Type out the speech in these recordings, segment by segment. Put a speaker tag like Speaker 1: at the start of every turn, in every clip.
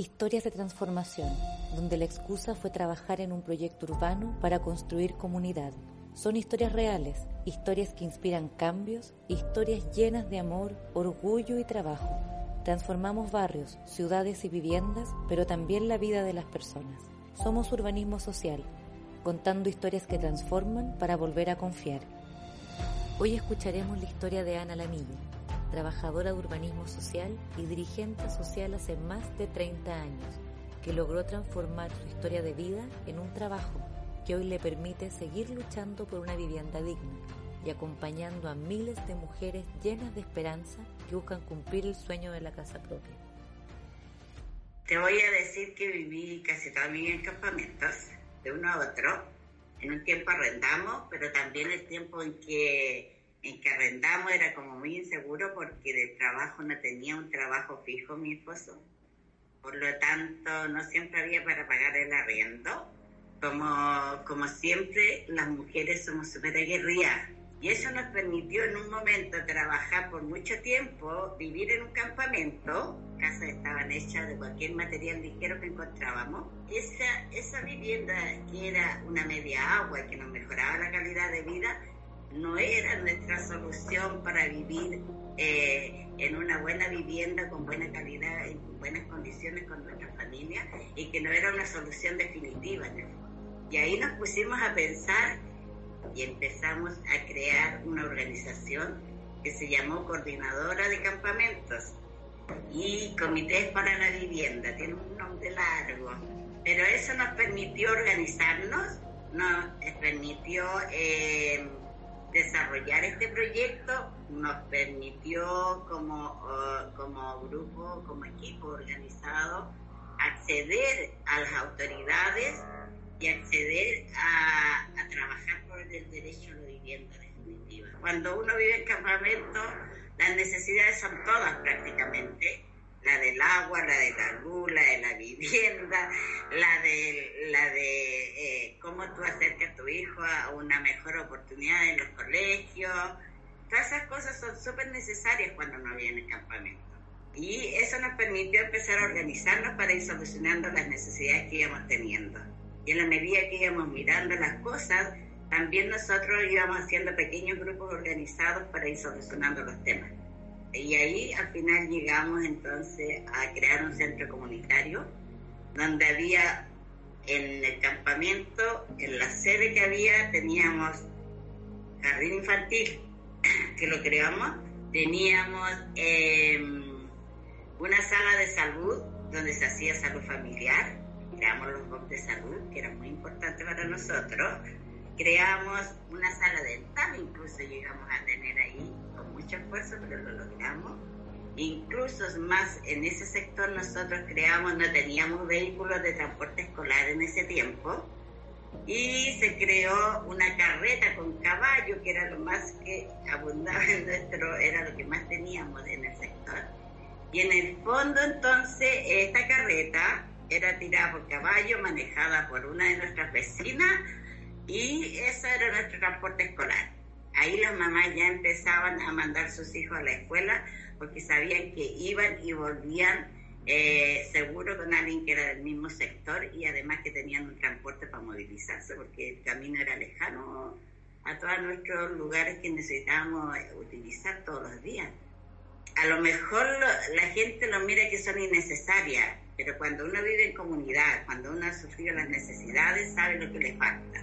Speaker 1: Historias de transformación, donde la excusa fue trabajar en un proyecto urbano para construir comunidad. Son historias reales, historias que inspiran cambios, historias llenas de amor, orgullo y trabajo. Transformamos barrios, ciudades y viviendas, pero también la vida de las personas. Somos urbanismo social, contando historias que transforman para volver a confiar. Hoy escucharemos la historia de Ana Lamilla, trabajadora de urbanismo social y dirigente social hace más de 30 años, que logró transformar su historia de vida en un trabajo que hoy le permite seguir luchando por una vivienda digna y acompañando a miles de mujeres llenas de esperanza que buscan cumplir el sueño de la casa propia.
Speaker 2: Te voy a decir que viví casi vida en campamentos, de uno a otro. En un tiempo arrendamos, pero también el tiempo en que en que arrendamos era como muy inseguro porque de trabajo no tenía un trabajo fijo mi esposo. Por lo tanto, no siempre había para pagar el arriendo. Como, como siempre, las mujeres somos súper aguerridas. Y eso nos permitió en un momento trabajar por mucho tiempo, vivir en un campamento, casas estaban hechas de cualquier material ligero que encontrábamos. Esa, esa vivienda que era una media agua que nos mejoraba la calidad de vida, no era nuestra solución para vivir eh, en una buena vivienda con buena calidad, en buenas condiciones con nuestra familia y que no era una solución definitiva. Y ahí nos pusimos a pensar y empezamos a crear una organización que se llamó Coordinadora de Campamentos y Comités para la Vivienda, tiene un nombre largo, pero eso nos permitió organizarnos, nos permitió... Eh, desarrollar este proyecto nos permitió como, uh, como grupo, como equipo organizado, acceder a las autoridades y acceder a, a trabajar por el derecho a la vivienda definitiva. Cuando uno vive en campamento, las necesidades son todas prácticamente la del agua, la de la luz, la de la vivienda, la de, la de eh, cómo tú acercas a tu hijo a una mejor oportunidad en los colegios. Todas esas cosas son súper necesarias cuando uno viene en campamento. Y eso nos permitió empezar a organizarnos para ir solucionando las necesidades que íbamos teniendo. Y en la medida que íbamos mirando las cosas, también nosotros íbamos haciendo pequeños grupos organizados para ir solucionando los temas. Y ahí al final llegamos entonces a crear un centro comunitario donde había en el campamento, en la sede que había, teníamos jardín infantil, que lo creamos, teníamos em, una sala de salud donde se hacía salud familiar, creamos los box de salud, que era muy importante para nosotros, creamos una sala dental, incluso llegamos a tener ahí mucho esfuerzo, pero lo logramos. Incluso más en ese sector nosotros creamos, no teníamos vehículos de transporte escolar en ese tiempo, y se creó una carreta con caballo, que era lo más que abundaba en nuestro, era lo que más teníamos en el sector. Y en el fondo entonces esta carreta era tirada por caballo, manejada por una de nuestras vecinas, y ese era nuestro transporte escolar ahí las mamás ya empezaban a mandar sus hijos a la escuela porque sabían que iban y volvían eh, seguro con alguien que era del mismo sector y además que tenían un transporte para movilizarse porque el camino era lejano a todos nuestros lugares que necesitábamos utilizar todos los días. A lo mejor la gente lo mira que son innecesarias, pero cuando uno vive en comunidad, cuando uno ha sufrido las necesidades, sabe lo que le falta.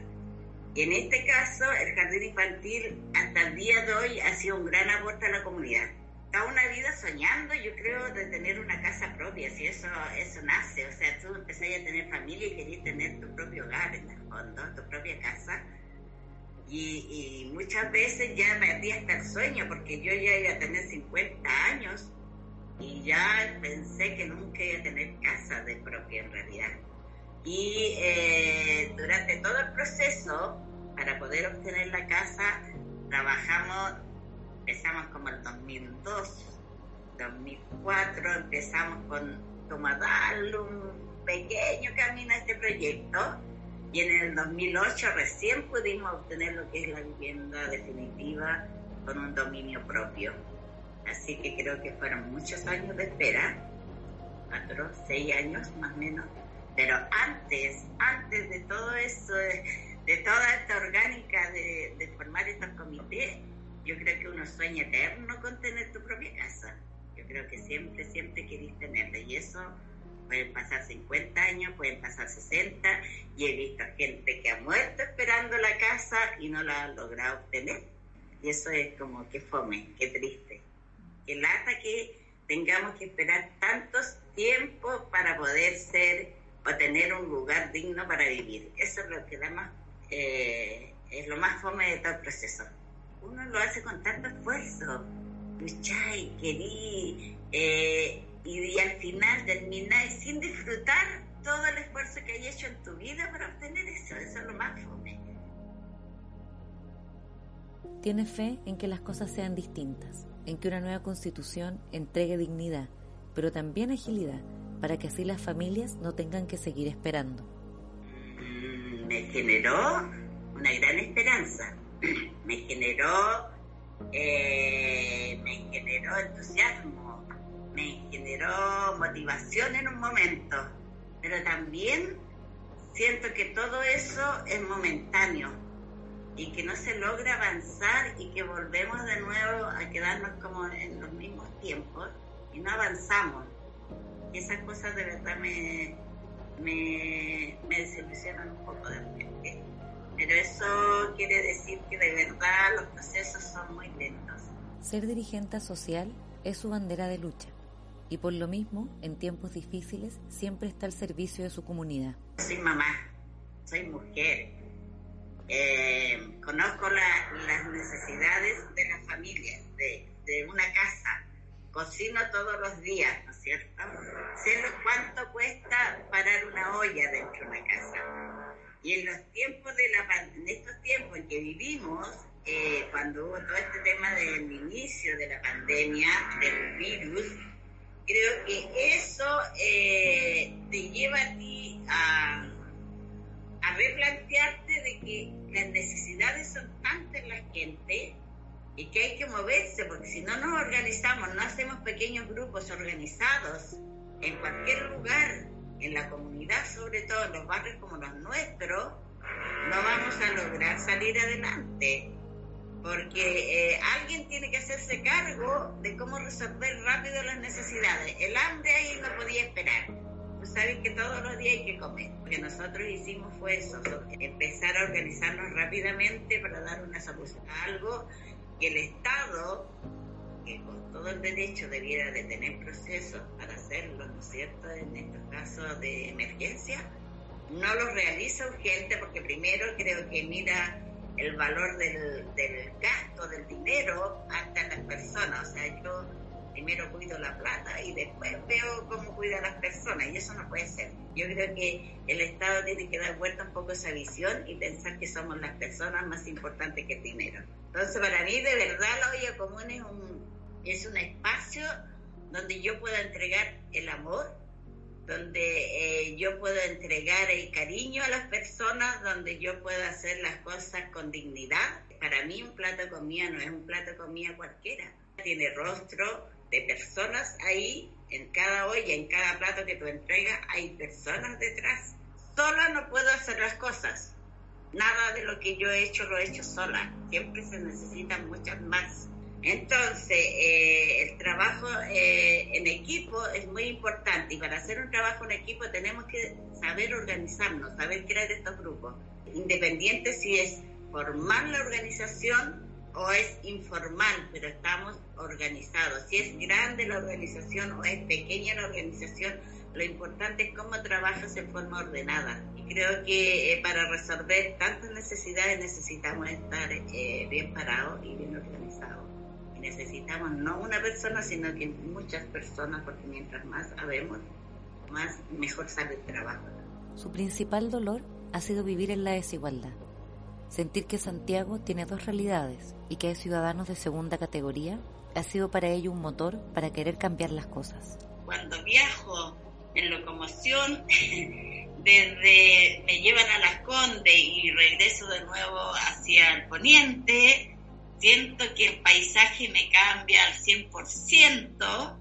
Speaker 2: Y en este caso, el jardín infantil hasta el día de hoy ha sido un gran aporte a la comunidad. Está una vida soñando, yo creo, de tener una casa propia, si eso, eso nace. O sea, tú empezás a tener familia y querías tener tu propio hogar, en el fondo, tu propia casa. Y, y, muchas veces ya perdí hasta el sueño, porque yo ya iba a tener 50 años y ya pensé que nunca iba a tener casa de propia en realidad. Y eh, durante todo el proceso, para poder obtener la casa, trabajamos, empezamos como el 2002, 2004, empezamos con como darle un pequeño camino a este proyecto y en el 2008 recién pudimos obtener lo que es la vivienda definitiva con un dominio propio. Así que creo que fueron muchos años de espera cuatro, seis años más o menos. Pero antes, antes de todo eso, de, toda esta orgánica de, de formar estos comités, yo creo que uno sueña eterno con tener tu propia casa. Yo creo que siempre, siempre querís tenerla. Y eso pueden pasar 50 años, pueden pasar 60, y he visto gente que ha muerto esperando la casa y no la ha logrado obtener. Y eso es como que fome, que triste. Que lata que tengamos que esperar tantos tiempos para poder ser o tener un lugar digno para vivir. Eso es lo que da más, eh, es lo más fome de todo el proceso uno lo hace con tanto esfuerzo, lucháis, querí, eh, y, al final termináis sin disfrutar todo el esfuerzo que hay hecho en tu vida para obtener eso, eso es lo más fome.
Speaker 1: Tiene fe en que las cosas sean distintas, en que una nueva constitución entregue dignidad, pero también agilidad, para que así las familias no tengan que seguir esperando.
Speaker 2: Mm, me generó una gran esperanza me generó, eh, me generó entusiasmo, me generó motivación en un momento, pero también siento que todo eso es momentáneo y que no se logra avanzar y que volvemos de nuevo a quedarnos como en los mismos tiempos y no avanzamos. Esas cosas de verdad me, me, me desilusionan un poco de repente pero eso quiere decir que de verdad los procesos son muy lentos.
Speaker 1: Ser dirigente social es su bandera de lucha y por lo mismo, en tiempos difíciles, siempre está al servicio de su comunidad.
Speaker 2: Soy mamá, soy mujer, eh, conozco las necesidades de la familia, de, de, una casa, cocino todos los días, ¿no es cierto? Sé cuánto cuesta parar una olla dentro de una casa y en los tiempos de la en estos tiempos en que vivimos, eh, cuando hubo todo este tema del inicio de la pandemia, del virus, creo que eso eh, te lleva a ti a, a replantearte de que las necesidades son tantas en la gente y que hay que moverse, porque si no nos organizamos, no hacemos pequeños grupos organizados en cualquier lugar, en la comunidad, sobre todo en los barrios como los nuestros, no vamos a lograr salir adelante. Porque eh, alguien tiene que hacerse cargo de cómo resolver rápido las necesidades. El hambre ahí no podía esperar. Tú sabes que todos los días hay que comer. Lo que nosotros hicimos fue empezar a organizarnos rápidamente para dar una solución a algo que el Estado que con todo el derecho debiera de tener procesos para hacerlo, ¿no es cierto?, en estos casos de emergencia, no lo realiza urgente porque primero creo que mira el valor del, del gasto del dinero hasta las personas, o sea, yo primero cuido la plata y después veo cómo cuida a las personas y eso no puede ser. Yo creo que el Estado tiene que dar vuelta un poco esa visión y pensar que somos las personas más importantes que el dinero. Entonces, para mí, de verdad, la olla común es un es un espacio donde yo puedo entregar el amor, donde eh, yo puedo entregar el cariño a las personas, donde yo puedo hacer las cosas con dignidad. Para mí un plato de comida no es un plato de comida cualquiera. Tiene rostro de personas ahí, en cada olla, en cada plato que tú entregas, hay personas detrás. Sola no puedo hacer las cosas. Nada de lo que yo he hecho lo he hecho sola. Siempre se necesitan muchas más. Entonces, eh, el trabajo eh, en equipo es muy importante y para hacer un trabajo en equipo tenemos que saber organizarnos, saber crear estos grupos, independiente si es formal la organización o es informal, pero estamos organizados. Si es grande la organización o es pequeña la organización, lo importante es cómo trabajas en forma ordenada. Y creo que eh, para resolver tantas necesidades necesitamos estar bien parados y bien organizados necesitamos no una persona, sino que muchas personas, porque mientras más sabemos, más mejor sale el trabajo.
Speaker 1: Su principal dolor ha sido vivir en la desigualdad, sentir que Santiago tiene dos realidades y que hay ciudadanos de segunda categoría ha sido para ello un motor para querer cambiar las cosas.
Speaker 2: Cuando viajo en locomoción, desde me llevan a Las Condes y regreso de nuevo hacia el poniente, siento que el paisaje me cambia al 100%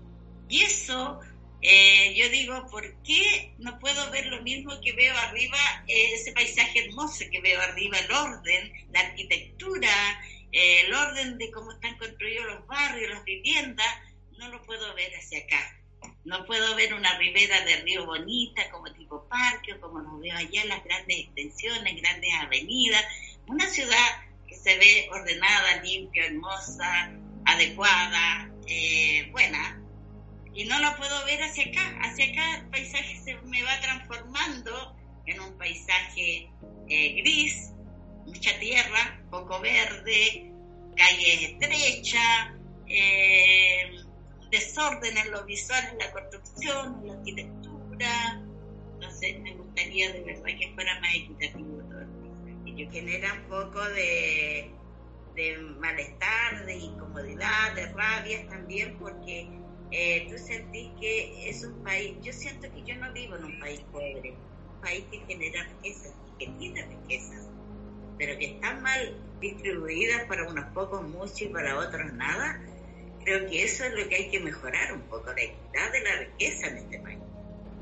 Speaker 2: y eso eh, yo digo, ¿por qué no puedo ver lo mismo que veo arriba, eh, ese paisaje hermoso que veo arriba, el orden, la arquitectura, eh, el orden de cómo están construidos los barrios, las viviendas, no lo puedo ver hacia acá. No puedo ver una ribera de río bonita como tipo parque o como lo veo allá, las grandes extensiones, grandes avenidas. Una ciudad que se ve ordenada, limpia, hermosa, adecuada, buena, y no lo puedo ver hacia acá. Hacia acá el paisaje se me va transformando en un paisaje eh, gris, mucha tierra, poco verde, calles estrechas, eh, desorden en lo visual, en la construcción, en la arquitectura. Entonces me gustaría de verdad que fuera más equitativo paisaje. Genera un poco de, de malestar, de incomodidad, de rabia también, porque eh, tú sentís que es un país, yo siento que yo no vivo en un país pobre, un país que genera riquezas que tiene riquezas, pero que están mal distribuidas para unos pocos muchos y para otros nada, creo que eso es lo que hay que mejorar un poco, la equidad de la riqueza en este país.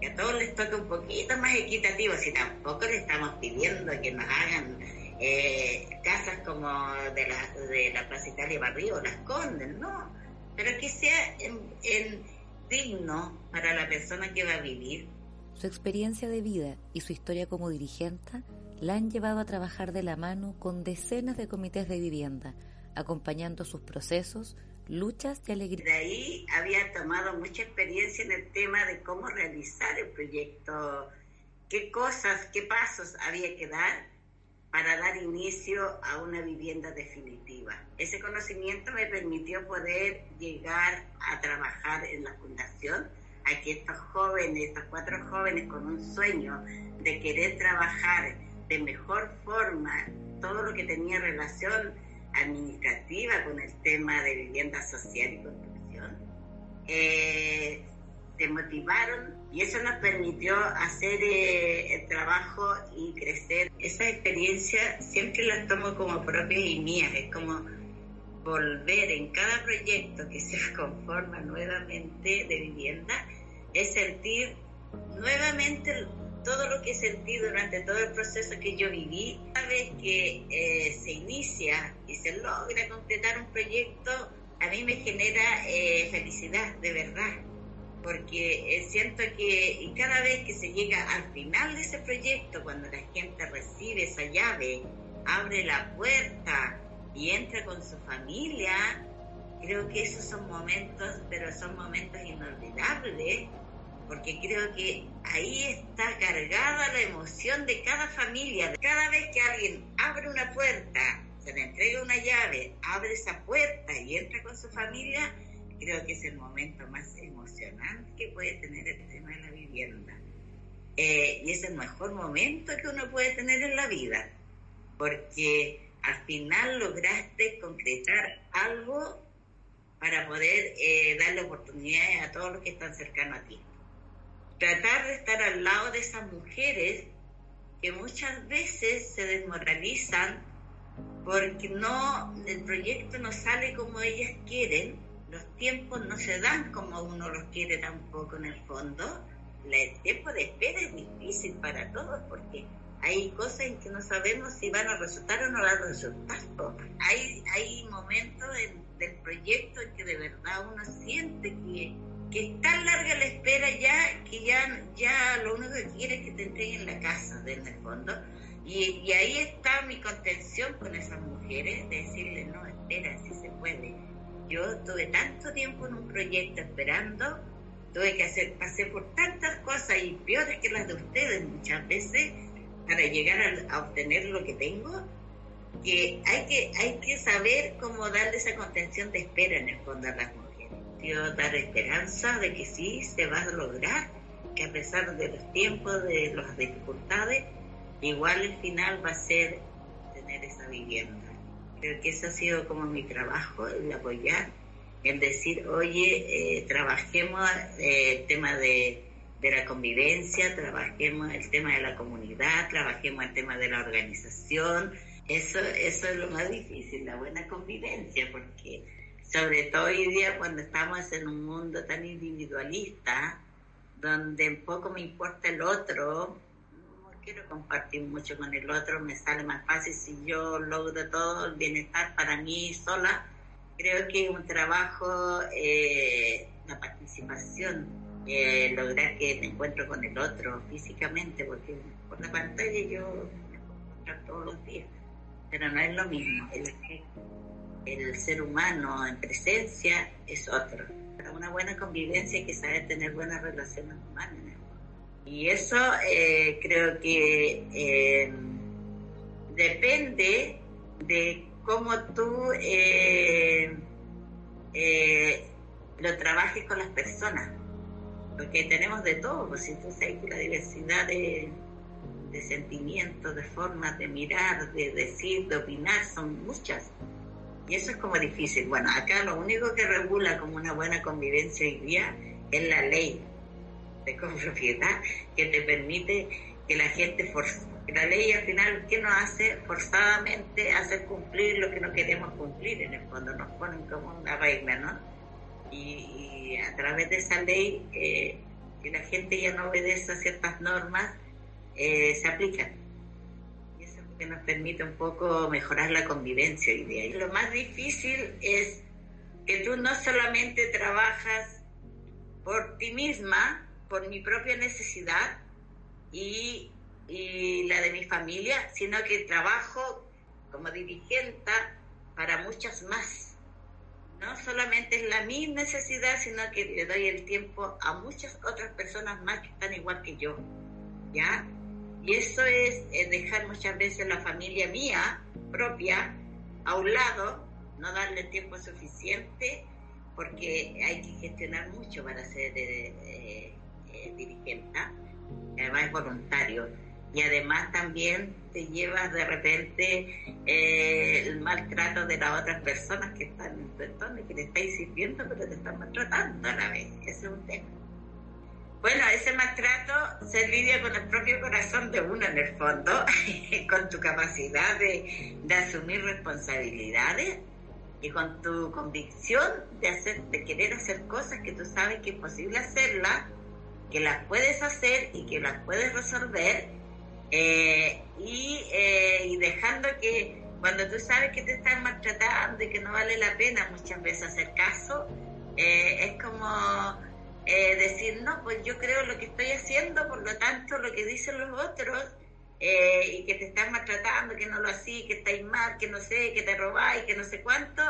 Speaker 2: Que a todos les toque un poquito más equitativo, si tampoco le estamos pidiendo que nos hagan eh, casas como de la, de la Plaza Italia Barrio, las Condes, no pero que sea en, digno para la persona que va a vivir.
Speaker 1: Su experiencia de vida y su historia como dirigente la han llevado a trabajar de la mano con decenas de comités de vivienda, acompañando sus procesos, luchas y alegrías.
Speaker 2: De ahí había tomado mucha experiencia en el tema de cómo realizar el proyecto, qué cosas, qué pasos había que dar para dar inicio a una vivienda definitiva. Ese conocimiento me permitió poder llegar a trabajar en la fundación, a que estos jóvenes, estos cuatro jóvenes con un sueño de querer trabajar de mejor forma todo lo que tenía relación administrativa con el tema de vivienda social y construcción, eh, motivaron y eso nos permitió hacer eh, el trabajo y crecer. Esa experiencia siempre la tomo como propia y mía, es como volver en cada proyecto que se conforma nuevamente de vivienda, es sentir nuevamente todo lo que he sentido durante todo el proceso que yo viví. Cada vez que eh, se inicia y se logra completar un proyecto, a mí me genera eh, felicidad, de verdad porque eh, siento que cada vez que se llega al final de ese proyecto, cuando la gente recibe esa llave, abre la puerta y entra con su familia, creo que esos son momentos, pero son momentos inolvidables, porque creo que ahí está cargada la emoción de cada familia. Cada vez que alguien abre una puerta, se le entrega una llave, abre esa puerta y entra con su familia, creo que es el momento más emocionante que puede tener el tema de la vivienda. Eh, y es el mejor momento que uno puede tener en la vida, porque al final lograste concretar algo para poder eh, darle oportunidades a todos los que están cercanos a ti. Tratar de estar al lado de esas mujeres que muchas veces se desmoralizan porque no el proyecto no sale como ellas quieren los tiempos no se dan como uno los quiere tampoco en el fondo. El tiempo de espera es difícil para todos porque hay cosas en que no sabemos si van a resultar o no van a resultar. Hay, hay momentos del proyecto en que de verdad uno siente que, que es tan larga la espera ya que ya, ya lo único que quiere es que te entreguen la casa, en el fondo. Y, y ahí está mi contención con esas mujeres, de decirles, no, espera, si se puede yo tuve tanto tiempo en un proyecto esperando, tuve que hacer, pasé por tantas cosas y peores que las de ustedes muchas veces para llegar a, obtener lo que tengo, que hay que, hay que saber cómo darle esa contención de espera en el fondo a las mujeres. Dar esperanza de que sí se va a lograr, que a pesar de los tiempos, de las dificultades, igual el final va a ser tener esa vivienda. Creo que ese ha sido como mi trabajo, el apoyar, el decir, oye, eh, trabajemos eh, el tema de, la convivencia, trabajemos el tema de la comunidad, trabajemos el tema de la organización. Eso, eso es lo más difícil, la buena convivencia, porque sobre todo hoy día cuando estamos en un mundo tan individualista, donde poco me importa el otro, no quiero compartir mucho con el otro, me sale más fácil si yo logro todo el bienestar para mí sola. Creo que un trabajo, eh, la participación, eh, lograr que me encuentro con el otro físicamente, porque por la pantalla yo me encuentro todos los días, pero no es lo mismo. El, el ser humano en presencia es otro una buena convivencia hay que saber tener buenas relaciones humanas. Y eso eh, creo que eh, depende de cómo tú eh, lo trabajes con las personas. Porque tenemos de todo, pues sabes que la diversidad de sentimientos, de formas de mirar, de decir, de opinar, son muchas. Y eso es como difícil. Bueno, acá lo único que regula como una buena convivencia hoy día es la ley de copropiedad que te permite que la gente force. La ley al final, ¿qué nos hace? Forzadamente hacer cumplir lo que no queremos cumplir, en el fondo nos ponen como una regla, ¿no? Y, a través de esa ley, eh, que la gente ya no obedece a ciertas normas, eh, se aplican que nos permite un poco mejorar la convivencia hoy día. Y lo más difícil es que tú no solamente trabajas por ti misma, por mi propia necesidad y, y la de mi familia, sino que trabajo como dirigente para muchas más. No solamente es la mi necesidad, sino que le doy el tiempo a muchas otras personas más que están igual que yo. ¿Ya? Y eso es dejar muchas veces la familia mía propia a un lado, no darle tiempo suficiente, porque hay que gestionar mucho para ser eh, eh, dirigente, además es voluntario. Y además también te llevas de repente eh, el maltrato de las otras personas que están en tu entorno, que te estáis sirviendo, pero te están maltratando a la vez. Ese es un tema. Bueno, ese maltrato se lidia con el propio corazón de uno en el fondo, con tu capacidad de, asumir responsabilidades y con tu convicción de, hacer, de querer hacer cosas que tú sabes que es posible hacerlas, que las puedes hacer y que las puedes resolver, eh, y, eh, y dejando que cuando tú sabes que te están maltratando y que no vale la pena muchas veces hacer caso, eh, es como eh, decir, no, pues yo creo lo que estoy haciendo, por lo tanto lo que dicen los otros eh, y que te están maltratando, que no lo hacís, que estáis mal, que no sé, que te robáis, que no sé cuánto,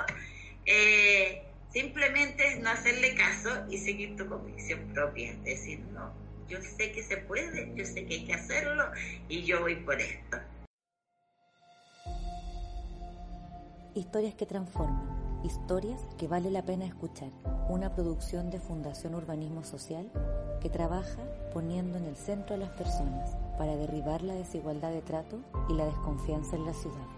Speaker 2: eh, simplemente no hacerle caso y seguir tu convicción propia, decir, no, yo sé que se puede, yo sé que hay que hacerlo y yo voy por esto.
Speaker 1: Historias que transforman Historias que vale la pena escuchar. Una producción de Fundación Urbanismo Social que trabaja poniendo en el centro a las personas para derribar la desigualdad de trato y la desconfianza en la ciudad.